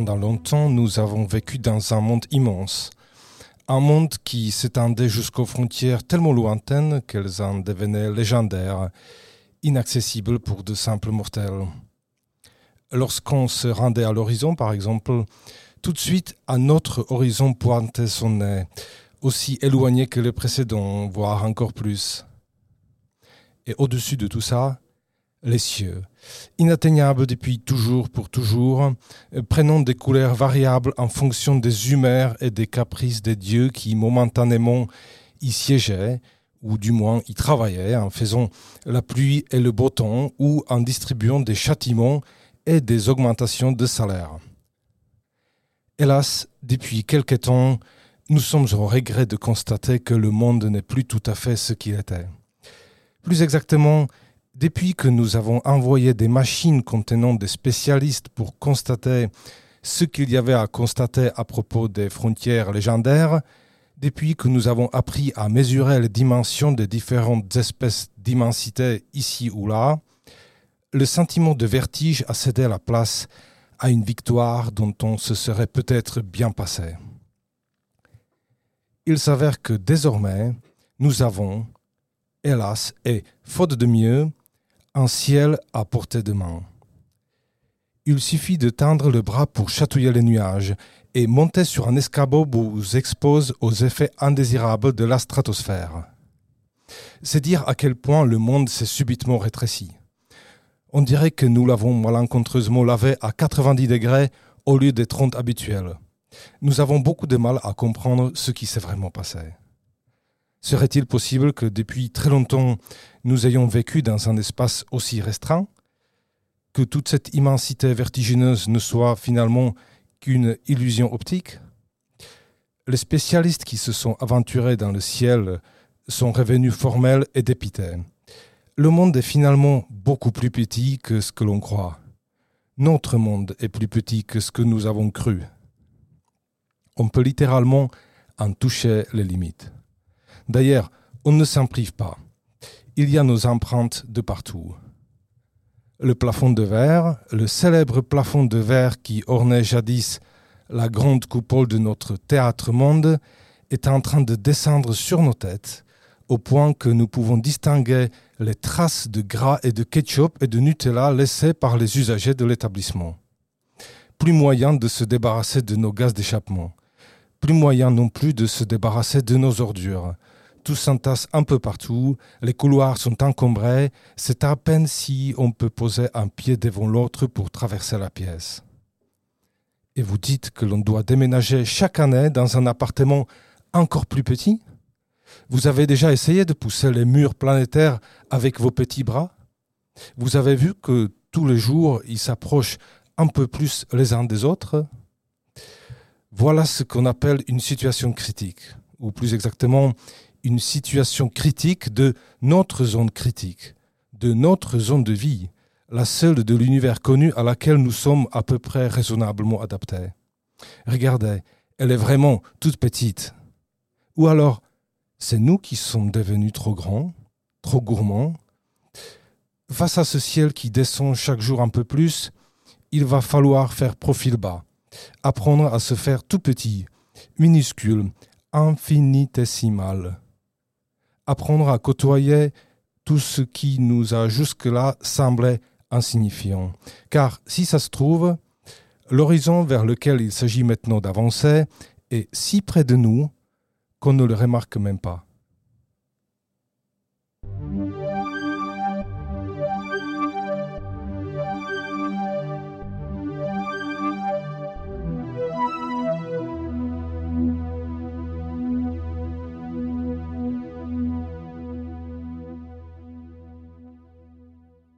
Pendant longtemps, nous avons vécu dans un monde immense. Un monde qui s'étendait jusqu'aux frontières tellement lointaines qu'elles en devenaient légendaires, inaccessibles pour de simples mortels. Lorsqu'on se rendait à l'horizon, par exemple, tout de suite, un autre horizon pointait son nez, aussi éloigné que le précédent, voire encore plus. Et au-dessus de tout ça, les cieux, inatteignables depuis toujours pour toujours, prenant des couleurs variables en fonction des humeurs et des caprices des dieux qui momentanément y siégeaient, ou du moins y travaillaient en faisant la pluie et le beau temps, ou en distribuant des châtiments et des augmentations de salaire. Hélas, depuis quelque temps, nous sommes au regret de constater que le monde n'est plus tout à fait ce qu'il était. Plus exactement, depuis que nous avons envoyé des machines contenant des spécialistes pour constater ce qu'il y avait à constater à propos des frontières légendaires, depuis que nous avons appris à mesurer les dimensions des différentes espèces d'immensité ici ou là, le sentiment de vertige a cédé la place à une victoire dont on se serait peut-être bien passé. Il s'avère que désormais, nous avons, hélas, et faute de mieux, un ciel à portée de main. Il suffit de tendre le bras pour chatouiller les nuages et monter sur un escabeau vous expose aux effets indésirables de la stratosphère. C'est dire à quel point le monde s'est subitement rétréci. On dirait que nous l'avons malencontreusement lavé à 90 degrés au lieu des 30 habituels. Nous avons beaucoup de mal à comprendre ce qui s'est vraiment passé. Serait-il possible que depuis très longtemps nous ayons vécu dans un espace aussi restreint? Que toute cette immensité vertigineuse ne soit finalement qu'une illusion optique? Les spécialistes qui se sont aventurés dans le ciel sont revenus formels et dépités. Le monde est finalement beaucoup plus petit que ce que l'on croit. Notre monde est plus petit que ce que nous avons cru. On peut littéralement en toucher les limites. D'ailleurs, on ne s'en prive pas. Il y a nos empreintes de partout. Le plafond de verre, le célèbre plafond de verre qui ornait jadis la grande coupole de notre théâtre monde, est en train de descendre sur nos têtes, au point que nous pouvons distinguer les traces de gras et de ketchup et de Nutella laissées par les usagers de l'établissement. Plus moyen de se débarrasser de nos gaz d'échappement. Plus moyen non plus de se débarrasser de nos ordures tout s'entasse un peu partout, les couloirs sont encombrés, c'est à peine si on peut poser un pied devant l'autre pour traverser la pièce. Et vous dites que l'on doit déménager chaque année dans un appartement encore plus petit? Vous avez déjà essayé de pousser les murs planétaires avec vos petits bras? Vous avez vu que tous les jours ils s'approchent un peu plus les uns des autres? Voilà ce qu'on appelle une situation critique, ou plus exactement une situation critique de notre zone critique, de notre zone de vie, la seule de l'univers connu à laquelle nous sommes à peu près raisonnablement adaptés. Regardez, elle est vraiment toute petite. Ou alors, c'est nous qui sommes devenus trop grands, trop gourmands. Face à ce ciel qui descend chaque jour un peu plus, il va falloir faire profil bas, apprendre à se faire tout petit, minuscule, infinitésimal apprendre à côtoyer tout ce qui nous a jusque-là semblé insignifiant. Car si ça se trouve, l'horizon vers lequel il s'agit maintenant d'avancer est si près de nous qu'on ne le remarque même pas.